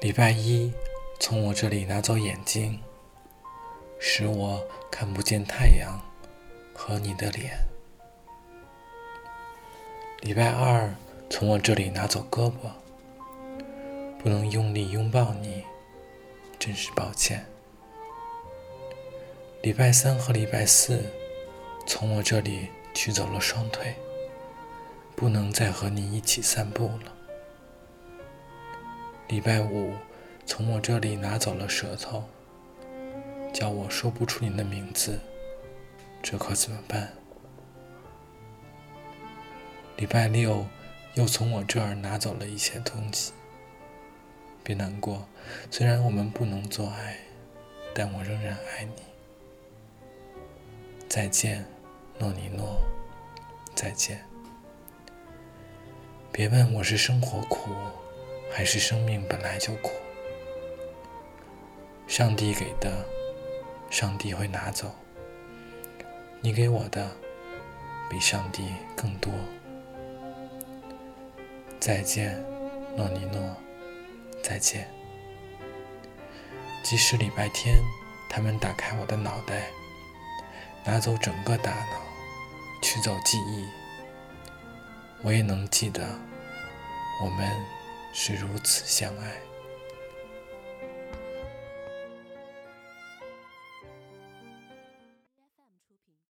礼拜一，从我这里拿走眼睛，使我看不见太阳和你的脸。礼拜二，从我这里拿走胳膊，不能用力拥抱你，真是抱歉。礼拜三和礼拜四，从我这里取走了双腿，不能再和你一起散步了。礼拜五，从我这里拿走了舌头，叫我说不出你的名字，这可怎么办？礼拜六，又从我这儿拿走了一些东西。别难过，虽然我们不能做爱，但我仍然爱你。再见，诺尼诺，再见。别问我是生活苦。还是生命本来就苦，上帝给的，上帝会拿走。你给我的，比上帝更多。再见，诺尼诺，再见。即使礼拜天他们打开我的脑袋，拿走整个大脑，取走记忆，我也能记得我们。是如此相爱。